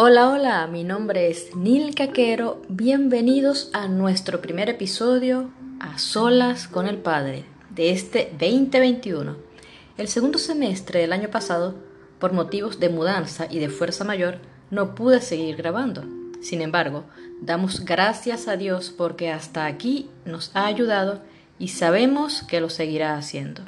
Hola, hola, mi nombre es Nil Caquero. Bienvenidos a nuestro primer episodio a solas con el Padre de este 2021. El segundo semestre del año pasado, por motivos de mudanza y de fuerza mayor, no pude seguir grabando. Sin embargo, damos gracias a Dios porque hasta aquí nos ha ayudado y sabemos que lo seguirá haciendo.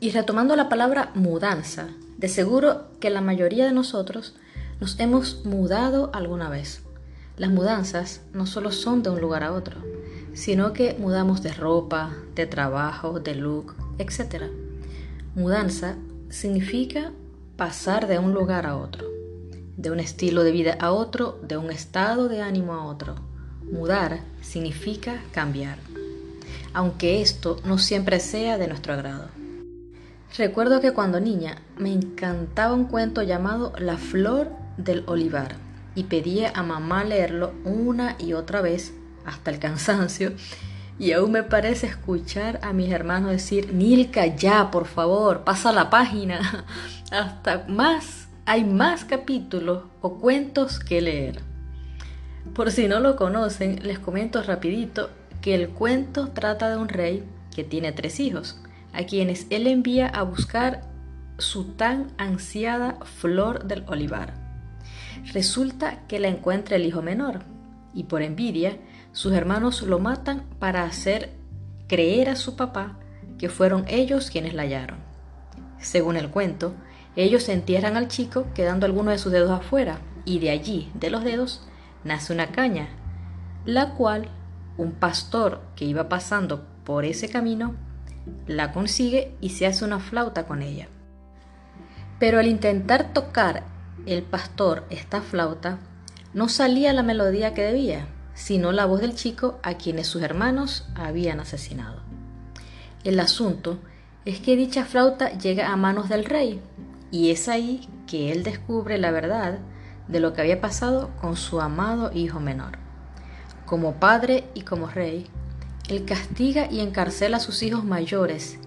Y retomando la palabra mudanza, de seguro que la mayoría de nosotros nos hemos mudado alguna vez. Las mudanzas no solo son de un lugar a otro, sino que mudamos de ropa, de trabajo, de look, etc. Mudanza significa pasar de un lugar a otro, de un estilo de vida a otro, de un estado de ánimo a otro. Mudar significa cambiar, aunque esto no siempre sea de nuestro agrado. Recuerdo que cuando niña me encantaba un cuento llamado La flor del olivar y pedía a mamá leerlo una y otra vez hasta el cansancio y aún me parece escuchar a mis hermanos decir, Nilka, ya, por favor, pasa la página. Hasta más, hay más capítulos o cuentos que leer. Por si no lo conocen, les comento rapidito que el cuento trata de un rey que tiene tres hijos, a quienes él envía a buscar su tan ansiada flor del olivar. Resulta que la encuentra el hijo menor, y por envidia, sus hermanos lo matan para hacer creer a su papá que fueron ellos quienes la hallaron. Según el cuento, ellos entierran al chico quedando alguno de sus dedos afuera, y de allí, de los dedos, nace una caña, la cual un pastor que iba pasando por ese camino la consigue y se hace una flauta con ella. Pero al intentar tocar el pastor esta flauta, no salía la melodía que debía, sino la voz del chico a quienes sus hermanos habían asesinado. El asunto es que dicha flauta llega a manos del rey, y es ahí que él descubre la verdad de lo que había pasado con su amado hijo menor. Como padre y como rey, él castiga y encarcela a sus hijos mayores,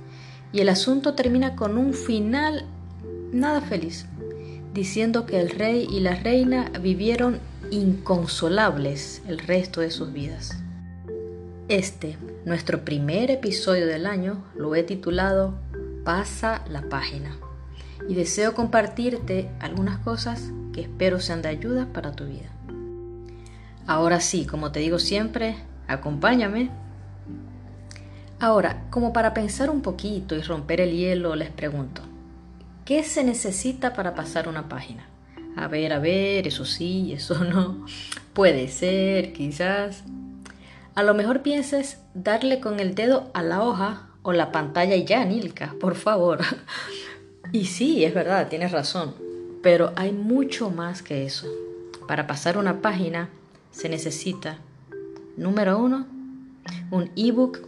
y el asunto termina con un final nada feliz, diciendo que el rey y la reina vivieron inconsolables el resto de sus vidas. Este, nuestro primer episodio del año, lo he titulado Pasa la página y deseo compartirte algunas cosas que espero sean de ayuda para tu vida. Ahora sí, como te digo siempre, acompáñame. Ahora, como para pensar un poquito y romper el hielo, les pregunto, ¿qué se necesita para pasar una página? A ver, a ver, eso sí, eso no. Puede ser, quizás. A lo mejor pienses darle con el dedo a la hoja o la pantalla y ya, Nilka, por favor. Y sí, es verdad, tienes razón. Pero hay mucho más que eso. Para pasar una página se necesita, número uno, un ebook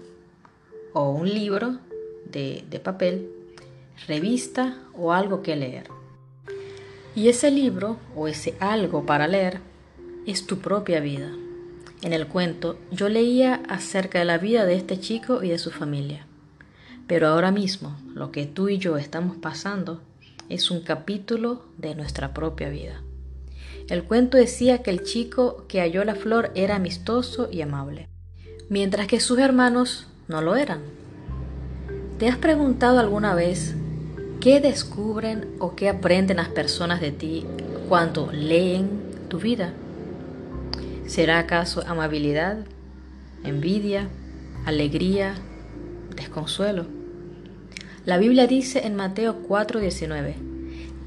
o un libro de, de papel, revista o algo que leer. Y ese libro o ese algo para leer es tu propia vida. En el cuento yo leía acerca de la vida de este chico y de su familia. Pero ahora mismo lo que tú y yo estamos pasando es un capítulo de nuestra propia vida. El cuento decía que el chico que halló la flor era amistoso y amable, mientras que sus hermanos no lo eran. ¿Te has preguntado alguna vez ¿Qué descubren o qué aprenden las personas de ti cuando leen tu vida? ¿Será acaso amabilidad, envidia, alegría, desconsuelo? La Biblia dice en Mateo 4:19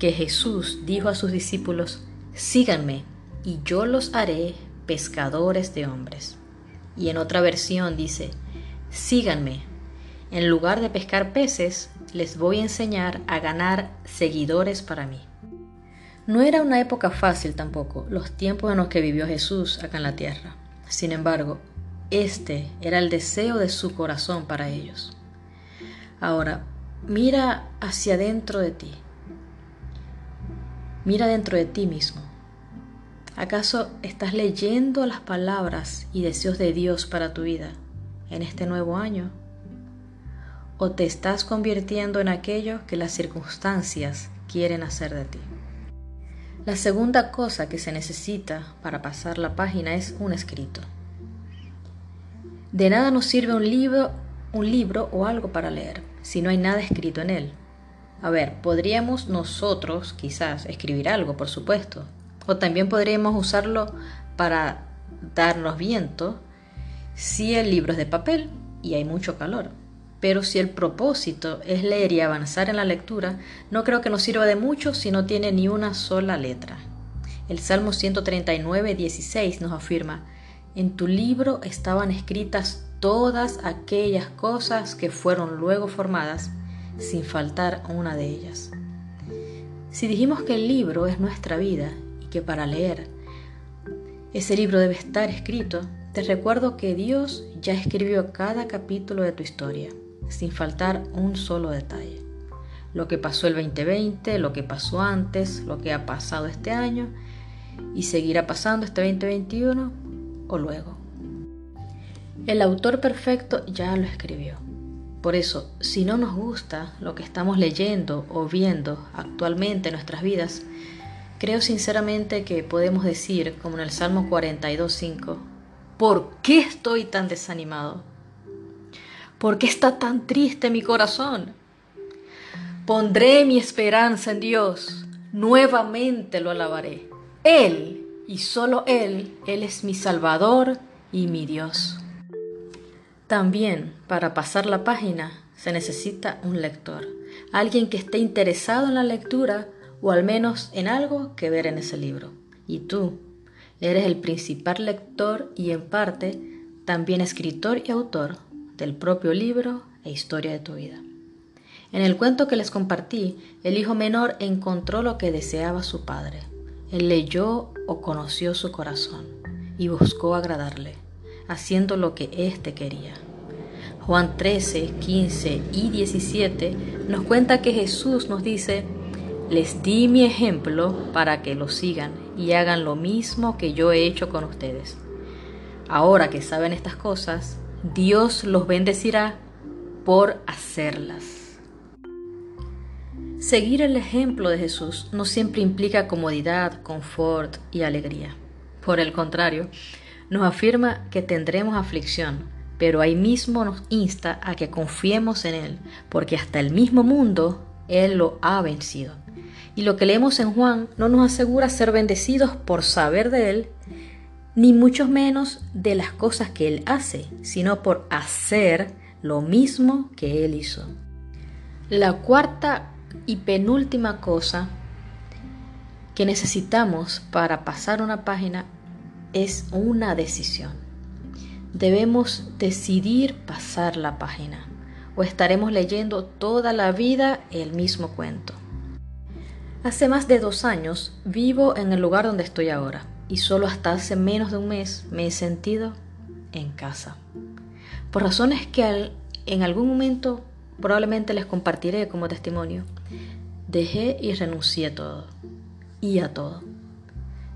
que Jesús dijo a sus discípulos, síganme y yo los haré pescadores de hombres. Y en otra versión dice, síganme, en lugar de pescar peces, les voy a enseñar a ganar seguidores para mí. No era una época fácil tampoco, los tiempos en los que vivió Jesús acá en la tierra. Sin embargo, este era el deseo de su corazón para ellos. Ahora, mira hacia dentro de ti. Mira dentro de ti mismo. ¿Acaso estás leyendo las palabras y deseos de Dios para tu vida en este nuevo año? O te estás convirtiendo en aquello que las circunstancias quieren hacer de ti. La segunda cosa que se necesita para pasar la página es un escrito. De nada nos sirve un libro, un libro o algo para leer si no hay nada escrito en él. A ver, podríamos nosotros quizás escribir algo, por supuesto, o también podríamos usarlo para darnos viento si el libro es de papel y hay mucho calor. Pero si el propósito es leer y avanzar en la lectura, no creo que nos sirva de mucho si no tiene ni una sola letra. El Salmo 139, 16 nos afirma, en tu libro estaban escritas todas aquellas cosas que fueron luego formadas, sin faltar una de ellas. Si dijimos que el libro es nuestra vida y que para leer ese libro debe estar escrito, te recuerdo que Dios ya escribió cada capítulo de tu historia sin faltar un solo detalle. Lo que pasó el 2020, lo que pasó antes, lo que ha pasado este año y seguirá pasando este 2021 o luego. El autor perfecto ya lo escribió. Por eso, si no nos gusta lo que estamos leyendo o viendo actualmente en nuestras vidas, creo sinceramente que podemos decir, como en el Salmo 42.5, ¿por qué estoy tan desanimado? ¿Por qué está tan triste mi corazón? Pondré mi esperanza en Dios, nuevamente lo alabaré. Él y solo Él, Él es mi Salvador y mi Dios. También para pasar la página se necesita un lector, alguien que esté interesado en la lectura o al menos en algo que ver en ese libro. Y tú eres el principal lector y en parte también escritor y autor del propio libro e historia de tu vida. En el cuento que les compartí, el hijo menor encontró lo que deseaba su padre. Él leyó o conoció su corazón y buscó agradarle, haciendo lo que éste quería. Juan 13, 15 y 17 nos cuenta que Jesús nos dice, les di mi ejemplo para que lo sigan y hagan lo mismo que yo he hecho con ustedes. Ahora que saben estas cosas, Dios los bendecirá por hacerlas. Seguir el ejemplo de Jesús no siempre implica comodidad, confort y alegría. Por el contrario, nos afirma que tendremos aflicción, pero ahí mismo nos insta a que confiemos en Él, porque hasta el mismo mundo Él lo ha vencido. Y lo que leemos en Juan no nos asegura ser bendecidos por saber de Él, ni mucho menos de las cosas que Él hace, sino por hacer lo mismo que Él hizo. La cuarta y penúltima cosa que necesitamos para pasar una página es una decisión. Debemos decidir pasar la página o estaremos leyendo toda la vida el mismo cuento. Hace más de dos años vivo en el lugar donde estoy ahora y solo hasta hace menos de un mes me he sentido en casa. Por razones que en algún momento probablemente les compartiré como testimonio, dejé y renuncié a todo, y a todo,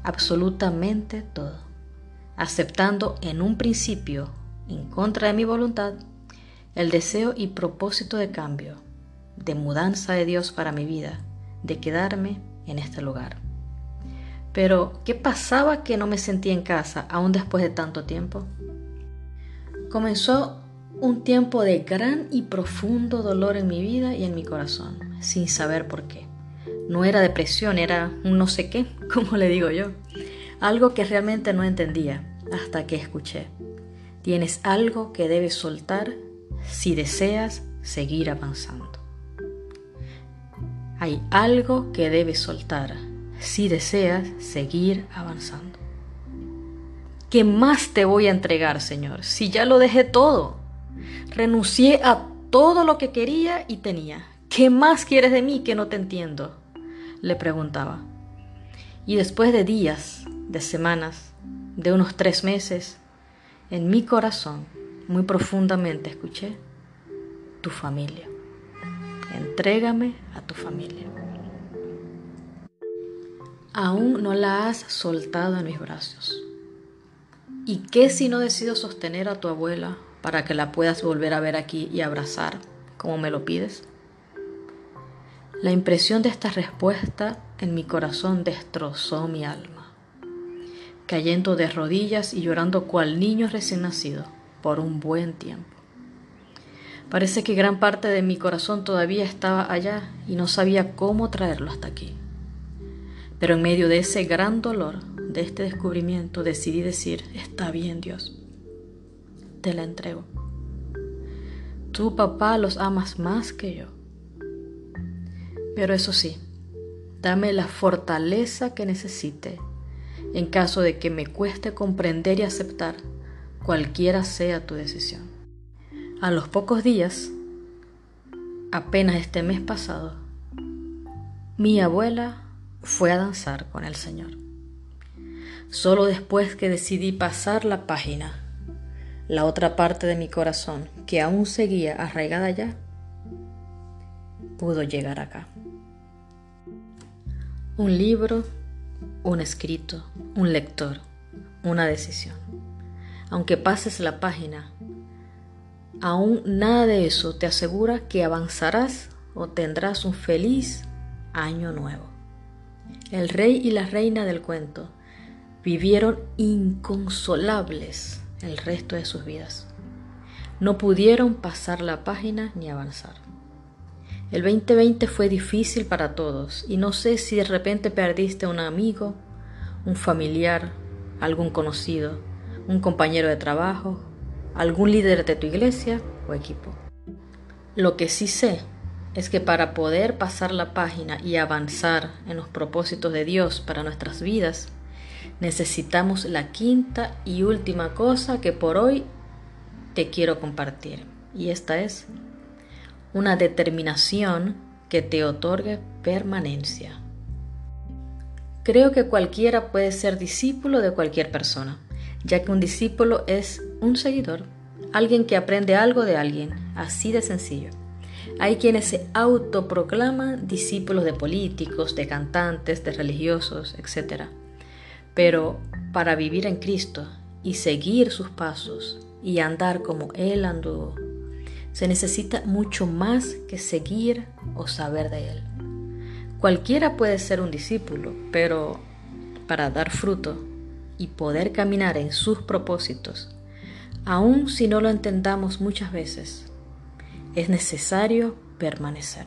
absolutamente todo, aceptando en un principio, en contra de mi voluntad, el deseo y propósito de cambio, de mudanza de Dios para mi vida, de quedarme en este lugar. Pero, ¿qué pasaba que no me sentía en casa aún después de tanto tiempo? Comenzó un tiempo de gran y profundo dolor en mi vida y en mi corazón, sin saber por qué. No era depresión, era un no sé qué, como le digo yo. Algo que realmente no entendía hasta que escuché. Tienes algo que debes soltar si deseas seguir avanzando. Hay algo que debes soltar si deseas seguir avanzando. ¿Qué más te voy a entregar, Señor? Si ya lo dejé todo. Renuncié a todo lo que quería y tenía. ¿Qué más quieres de mí que no te entiendo? Le preguntaba. Y después de días, de semanas, de unos tres meses, en mi corazón, muy profundamente escuché, tu familia. Entrégame a tu familia aún no la has soltado en mis brazos. ¿Y qué si no decido sostener a tu abuela para que la puedas volver a ver aquí y abrazar como me lo pides? La impresión de esta respuesta en mi corazón destrozó mi alma, cayendo de rodillas y llorando cual niño recién nacido por un buen tiempo. Parece que gran parte de mi corazón todavía estaba allá y no sabía cómo traerlo hasta aquí. Pero en medio de ese gran dolor, de este descubrimiento, decidí decir, está bien Dios, te la entrego. Tu papá los amas más que yo. Pero eso sí, dame la fortaleza que necesite en caso de que me cueste comprender y aceptar cualquiera sea tu decisión. A los pocos días, apenas este mes pasado, mi abuela fue a danzar con el Señor. Solo después que decidí pasar la página, la otra parte de mi corazón, que aún seguía arraigada allá, pudo llegar acá. Un libro, un escrito, un lector, una decisión. Aunque pases la página, aún nada de eso te asegura que avanzarás o tendrás un feliz año nuevo. El rey y la reina del cuento vivieron inconsolables el resto de sus vidas. No pudieron pasar la página ni avanzar. El 2020 fue difícil para todos y no sé si de repente perdiste un amigo, un familiar, algún conocido, un compañero de trabajo, algún líder de tu iglesia o equipo. Lo que sí sé es que para poder pasar la página y avanzar en los propósitos de Dios para nuestras vidas, necesitamos la quinta y última cosa que por hoy te quiero compartir. Y esta es una determinación que te otorgue permanencia. Creo que cualquiera puede ser discípulo de cualquier persona, ya que un discípulo es un seguidor, alguien que aprende algo de alguien, así de sencillo. Hay quienes se autoproclaman discípulos de políticos, de cantantes, de religiosos, etc. Pero para vivir en Cristo y seguir sus pasos y andar como Él anduvo, se necesita mucho más que seguir o saber de Él. Cualquiera puede ser un discípulo, pero para dar fruto y poder caminar en sus propósitos, aun si no lo entendamos muchas veces, es necesario permanecer.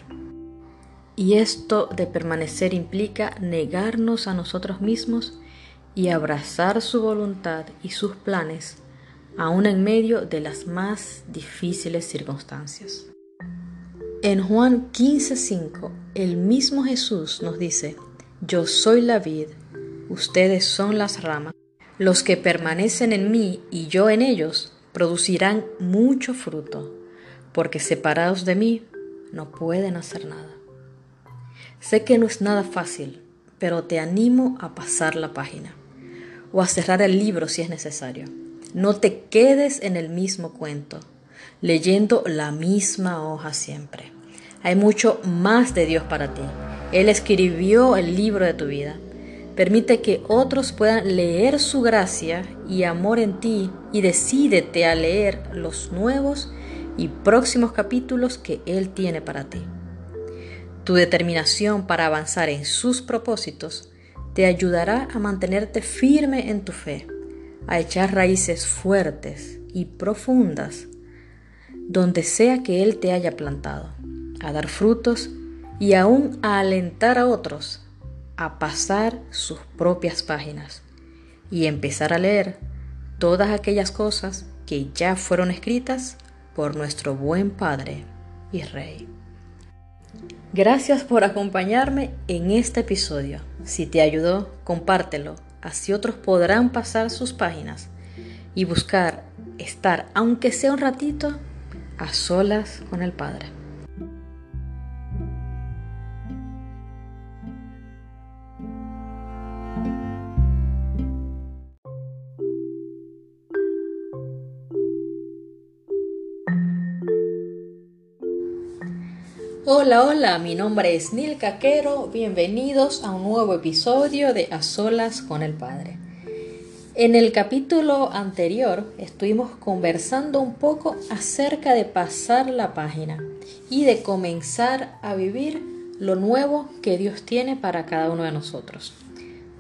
Y esto de permanecer implica negarnos a nosotros mismos y abrazar su voluntad y sus planes, aun en medio de las más difíciles circunstancias. En Juan 15:5, el mismo Jesús nos dice, Yo soy la vid, ustedes son las ramas. Los que permanecen en mí y yo en ellos producirán mucho fruto porque separados de mí no pueden hacer nada. Sé que no es nada fácil, pero te animo a pasar la página o a cerrar el libro si es necesario. No te quedes en el mismo cuento, leyendo la misma hoja siempre. Hay mucho más de Dios para ti. Él escribió el libro de tu vida. Permite que otros puedan leer su gracia y amor en ti y decídete a leer los nuevos y próximos capítulos que Él tiene para ti. Tu determinación para avanzar en sus propósitos te ayudará a mantenerte firme en tu fe, a echar raíces fuertes y profundas donde sea que Él te haya plantado, a dar frutos y aún a alentar a otros a pasar sus propias páginas y empezar a leer todas aquellas cosas que ya fueron escritas por nuestro buen Padre y Rey. Gracias por acompañarme en este episodio. Si te ayudó, compártelo, así otros podrán pasar sus páginas y buscar estar, aunque sea un ratito, a solas con el Padre. Hola, hola, mi nombre es Nil Caquero, bienvenidos a un nuevo episodio de A Solas con el Padre. En el capítulo anterior estuvimos conversando un poco acerca de pasar la página y de comenzar a vivir lo nuevo que Dios tiene para cada uno de nosotros.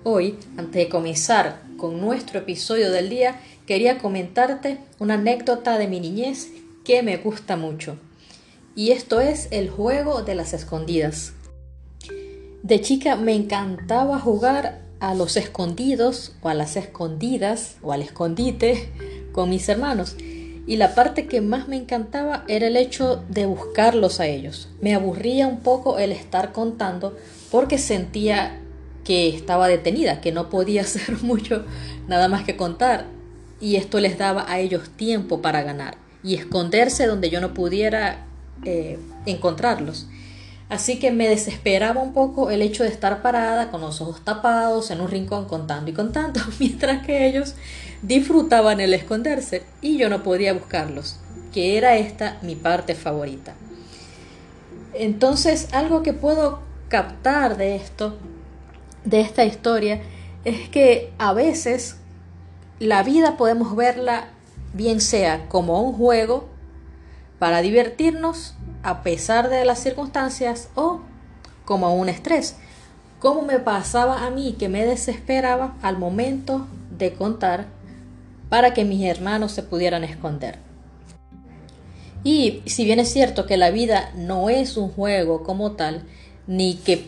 Hoy, antes de comenzar con nuestro episodio del día, quería comentarte una anécdota de mi niñez que me gusta mucho. Y esto es el juego de las escondidas. De chica me encantaba jugar a los escondidos o a las escondidas o al escondite con mis hermanos. Y la parte que más me encantaba era el hecho de buscarlos a ellos. Me aburría un poco el estar contando porque sentía que estaba detenida, que no podía hacer mucho nada más que contar. Y esto les daba a ellos tiempo para ganar y esconderse donde yo no pudiera eh, encontrarlos. Así que me desesperaba un poco el hecho de estar parada con los ojos tapados en un rincón contando y contando, mientras que ellos disfrutaban el esconderse y yo no podía buscarlos, que era esta mi parte favorita. Entonces, algo que puedo captar de esto, de esta historia, es que a veces la vida podemos verla bien sea como un juego para divertirnos a pesar de las circunstancias o como un estrés, como me pasaba a mí que me desesperaba al momento de contar para que mis hermanos se pudieran esconder. Y si bien es cierto que la vida no es un juego como tal, ni que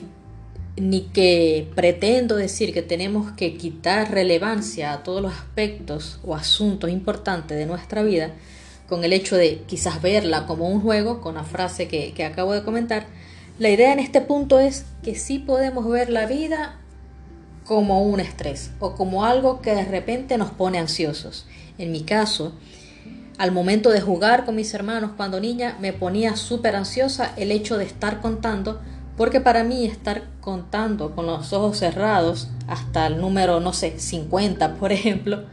ni que pretendo decir que tenemos que quitar relevancia a todos los aspectos o asuntos importantes de nuestra vida con el hecho de quizás verla como un juego, con la frase que, que acabo de comentar, la idea en este punto es que sí podemos ver la vida como un estrés o como algo que de repente nos pone ansiosos. En mi caso, al momento de jugar con mis hermanos cuando niña, me ponía súper ansiosa el hecho de estar contando porque para mí estar contando con los ojos cerrados hasta el número, no sé, 50, por ejemplo,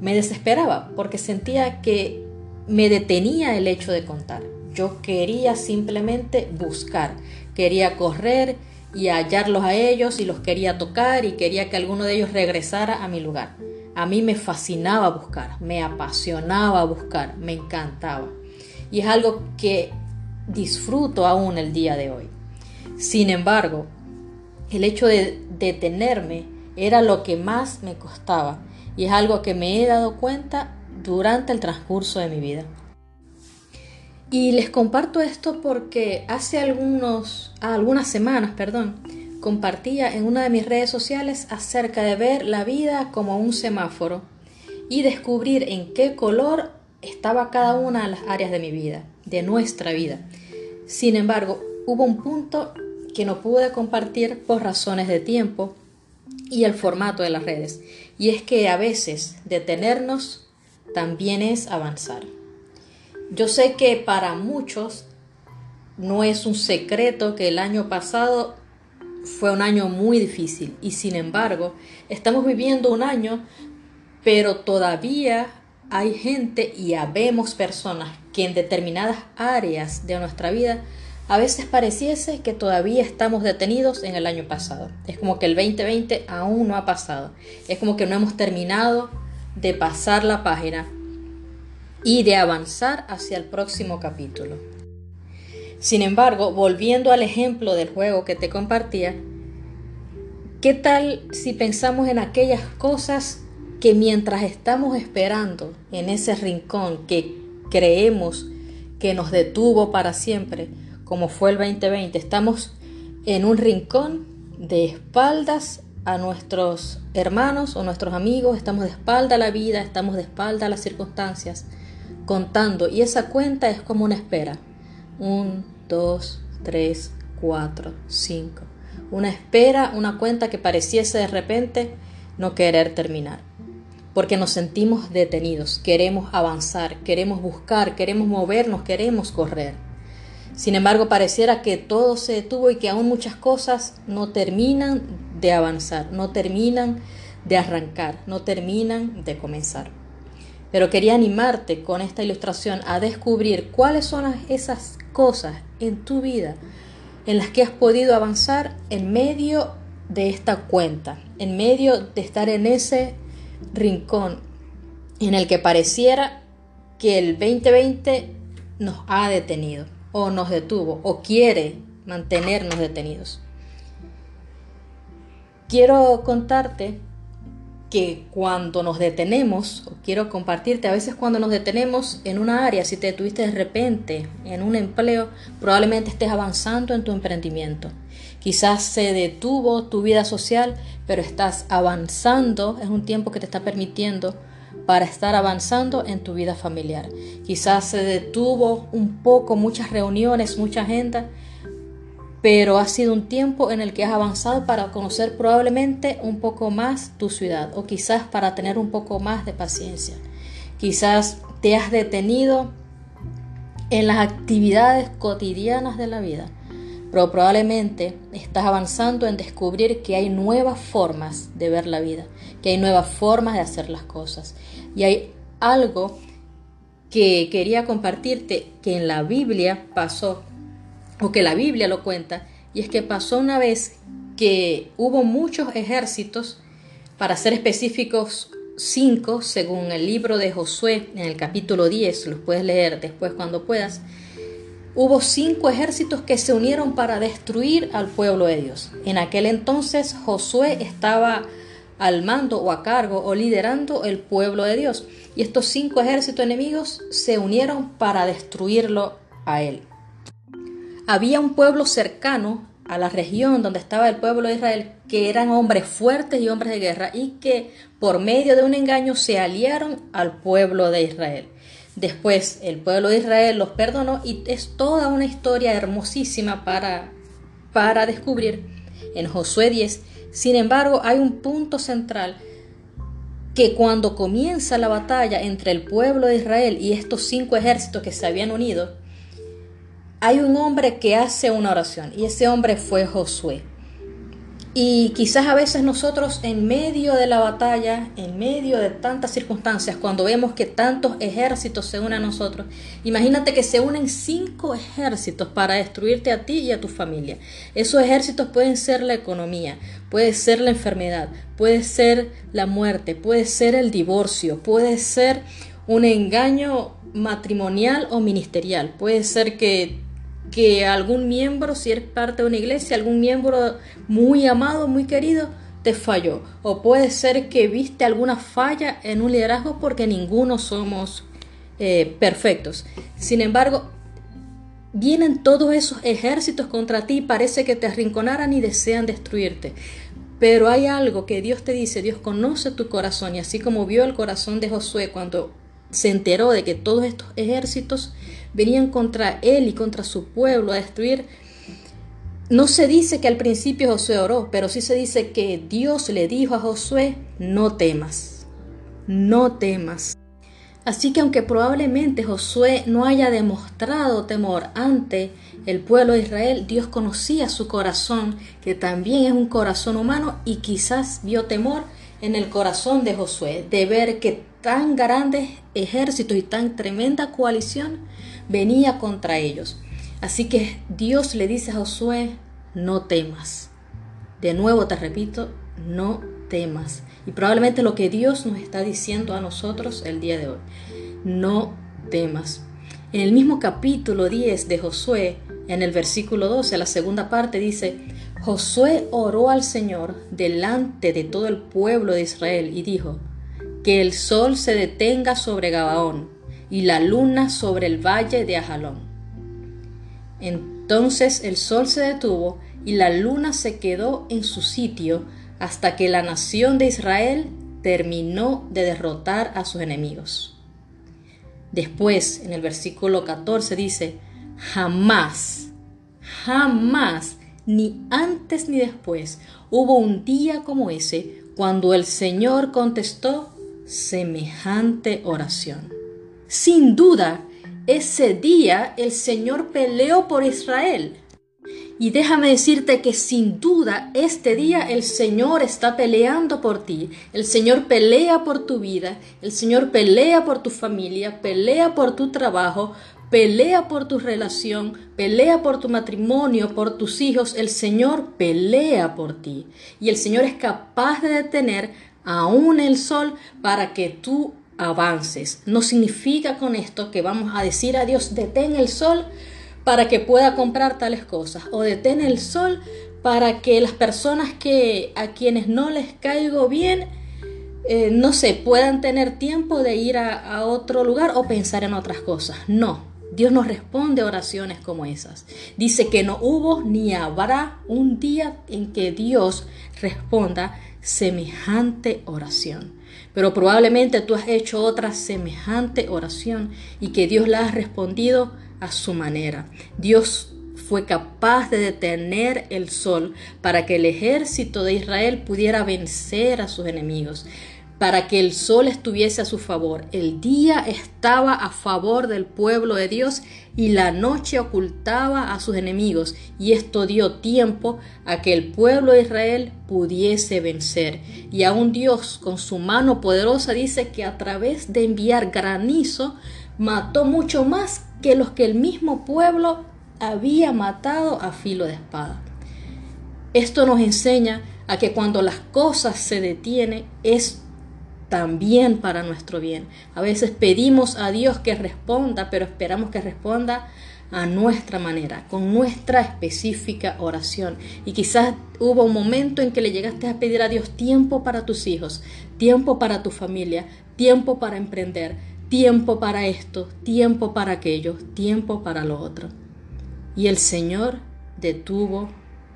me desesperaba porque sentía que me detenía el hecho de contar. Yo quería simplemente buscar, quería correr y hallarlos a ellos y los quería tocar y quería que alguno de ellos regresara a mi lugar. A mí me fascinaba buscar, me apasionaba buscar, me encantaba. Y es algo que disfruto aún el día de hoy. Sin embargo, el hecho de detenerme era lo que más me costaba y es algo que me he dado cuenta durante el transcurso de mi vida. Y les comparto esto porque hace algunos, algunas semanas, perdón, compartía en una de mis redes sociales acerca de ver la vida como un semáforo y descubrir en qué color estaba cada una de las áreas de mi vida, de nuestra vida. Sin embargo, hubo un punto que no pude compartir por razones de tiempo y el formato de las redes. Y es que a veces detenernos también es avanzar. Yo sé que para muchos no es un secreto que el año pasado fue un año muy difícil y sin embargo estamos viviendo un año pero todavía hay gente y habemos personas que en determinadas áreas de nuestra vida a veces pareciese que todavía estamos detenidos en el año pasado. Es como que el 2020 aún no ha pasado. Es como que no hemos terminado de pasar la página y de avanzar hacia el próximo capítulo. Sin embargo, volviendo al ejemplo del juego que te compartía, ¿qué tal si pensamos en aquellas cosas que mientras estamos esperando en ese rincón que creemos que nos detuvo para siempre, como fue el 2020. Estamos en un rincón de espaldas a nuestros hermanos o nuestros amigos, estamos de espalda a la vida, estamos de espalda a las circunstancias, contando. Y esa cuenta es como una espera. Un, dos, tres, cuatro, cinco. Una espera, una cuenta que pareciese de repente no querer terminar. Porque nos sentimos detenidos, queremos avanzar, queremos buscar, queremos movernos, queremos correr. Sin embargo, pareciera que todo se detuvo y que aún muchas cosas no terminan de avanzar, no terminan de arrancar, no terminan de comenzar. Pero quería animarte con esta ilustración a descubrir cuáles son esas cosas en tu vida en las que has podido avanzar en medio de esta cuenta, en medio de estar en ese rincón en el que pareciera que el 2020 nos ha detenido o nos detuvo o quiere mantenernos detenidos. Quiero contarte que cuando nos detenemos, o quiero compartirte, a veces cuando nos detenemos en una área, si te detuviste de repente en un empleo, probablemente estés avanzando en tu emprendimiento. Quizás se detuvo tu vida social, pero estás avanzando, es un tiempo que te está permitiendo para estar avanzando en tu vida familiar. Quizás se detuvo un poco, muchas reuniones, mucha agenda, pero ha sido un tiempo en el que has avanzado para conocer probablemente un poco más tu ciudad o quizás para tener un poco más de paciencia. Quizás te has detenido en las actividades cotidianas de la vida, pero probablemente estás avanzando en descubrir que hay nuevas formas de ver la vida, que hay nuevas formas de hacer las cosas. Y hay algo que quería compartirte que en la Biblia pasó o que la Biblia lo cuenta, y es que pasó una vez que hubo muchos ejércitos, para ser específicos, cinco, según el libro de Josué en el capítulo 10, los puedes leer después cuando puedas, hubo cinco ejércitos que se unieron para destruir al pueblo de Dios. En aquel entonces Josué estaba al mando o a cargo o liderando el pueblo de Dios. Y estos cinco ejércitos enemigos se unieron para destruirlo a él había un pueblo cercano a la región donde estaba el pueblo de Israel, que eran hombres fuertes y hombres de guerra, y que por medio de un engaño se aliaron al pueblo de Israel. Después el pueblo de Israel los perdonó y es toda una historia hermosísima para, para descubrir en Josué 10. Sin embargo, hay un punto central que cuando comienza la batalla entre el pueblo de Israel y estos cinco ejércitos que se habían unido, hay un hombre que hace una oración y ese hombre fue Josué. Y quizás a veces nosotros en medio de la batalla, en medio de tantas circunstancias, cuando vemos que tantos ejércitos se unen a nosotros, imagínate que se unen cinco ejércitos para destruirte a ti y a tu familia. Esos ejércitos pueden ser la economía, puede ser la enfermedad, puede ser la muerte, puede ser el divorcio, puede ser un engaño matrimonial o ministerial, puede ser que que algún miembro, si eres parte de una iglesia, algún miembro muy amado, muy querido, te falló. O puede ser que viste alguna falla en un liderazgo porque ninguno somos eh, perfectos. Sin embargo, vienen todos esos ejércitos contra ti, parece que te arrinconaran y desean destruirte. Pero hay algo que Dios te dice, Dios conoce tu corazón y así como vio el corazón de Josué cuando se enteró de que todos estos ejércitos venían contra él y contra su pueblo a destruir. No se dice que al principio Josué oró, pero sí se dice que Dios le dijo a Josué, no temas, no temas. Así que aunque probablemente Josué no haya demostrado temor ante el pueblo de Israel, Dios conocía su corazón, que también es un corazón humano, y quizás vio temor en el corazón de Josué de ver que tan grandes ejércitos y tan tremenda coalición venía contra ellos. Así que Dios le dice a Josué, no temas. De nuevo te repito, no temas. Y probablemente lo que Dios nos está diciendo a nosotros el día de hoy, no temas. En el mismo capítulo 10 de Josué, en el versículo 12, la segunda parte dice, Josué oró al Señor delante de todo el pueblo de Israel y dijo, que el sol se detenga sobre Gabaón y la luna sobre el valle de Ajalón. Entonces el sol se detuvo y la luna se quedó en su sitio hasta que la nación de Israel terminó de derrotar a sus enemigos. Después, en el versículo 14 dice, jamás, jamás, ni antes ni después, hubo un día como ese cuando el Señor contestó semejante oración. Sin duda, ese día el Señor peleó por Israel. Y déjame decirte que sin duda este día el Señor está peleando por ti. El Señor pelea por tu vida. El Señor pelea por tu familia. Pelea por tu trabajo. Pelea por tu relación. Pelea por tu matrimonio, por tus hijos. El Señor pelea por ti. Y el Señor es capaz de detener aún el sol para que tú avances. No significa con esto que vamos a decir a Dios, detén el sol para que pueda comprar tales cosas. O detén el sol para que las personas que a quienes no les caigo bien, eh, no sé, puedan tener tiempo de ir a, otro lugar o pensar en otras cosas. No, Dios nos responde a oraciones como esas. Dice que no hubo ni habrá un día en que Dios responda semejante oración. Pero probablemente tú has hecho otra semejante oración y que Dios la ha respondido a su manera. Dios fue capaz de detener el sol para que el ejército de Israel pudiera vencer a sus enemigos para que el sol estuviese a su favor. El día estaba a favor del pueblo de Dios y la noche ocultaba a sus enemigos, y esto dio tiempo a que el pueblo de Israel pudiese vencer. Y aún Dios, con su mano poderosa, dice que a través de enviar granizo, mató mucho más que los que el mismo pueblo había matado a filo de espada. Esto nos enseña a que cuando las cosas se detienen es también para nuestro bien. A veces pedimos a Dios que responda, pero esperamos que responda a nuestra manera, con nuestra específica oración. Y quizás hubo un momento en que le llegaste a pedir a Dios tiempo para tus hijos, tiempo para tu familia, tiempo para emprender, tiempo para esto, tiempo para aquello, tiempo para lo otro. Y el Señor detuvo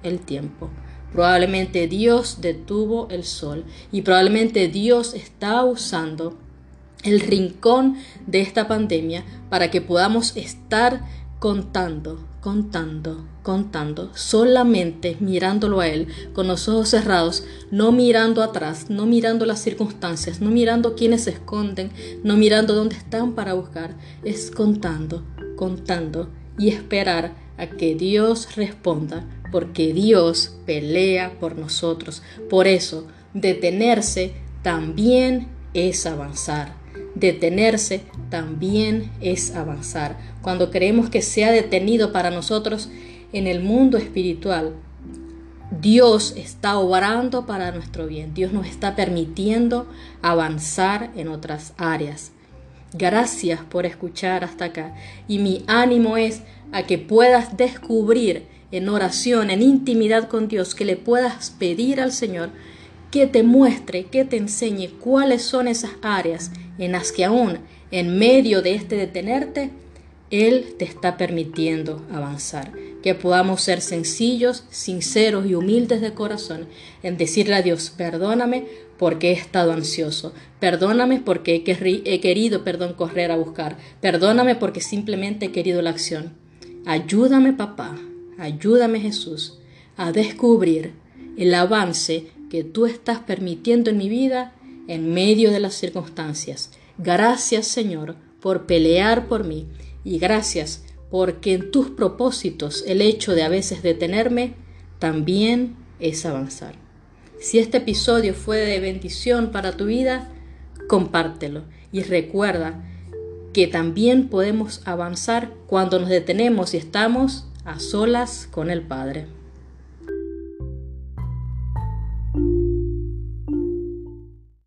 el tiempo. Probablemente Dios detuvo el sol y probablemente Dios está usando el rincón de esta pandemia para que podamos estar contando, contando, contando, solamente mirándolo a Él con los ojos cerrados, no mirando atrás, no mirando las circunstancias, no mirando quiénes se esconden, no mirando dónde están para buscar, es contando, contando y esperar a que Dios responda porque Dios pelea por nosotros. Por eso, detenerse también es avanzar. Detenerse también es avanzar. Cuando creemos que se ha detenido para nosotros en el mundo espiritual, Dios está obrando para nuestro bien. Dios nos está permitiendo avanzar en otras áreas. Gracias por escuchar hasta acá. Y mi ánimo es a que puedas descubrir en oración, en intimidad con Dios, que le puedas pedir al Señor que te muestre, que te enseñe cuáles son esas áreas en las que aún en medio de este detenerte, Él te está permitiendo avanzar. Que podamos ser sencillos, sinceros y humildes de corazón en decirle a Dios, perdóname porque he estado ansioso, perdóname porque he, querido, perdón, correr a buscar, perdóname porque simplemente he querido la acción. Ayúdame, papá, Ayúdame Jesús a descubrir el avance que tú estás permitiendo en mi vida en medio de las circunstancias. Gracias Señor por pelear por mí y gracias porque en tus propósitos el hecho de a veces detenerme también es avanzar. Si este episodio fue de bendición para tu vida, compártelo y recuerda que también podemos avanzar cuando nos detenemos y estamos a solas con el Padre.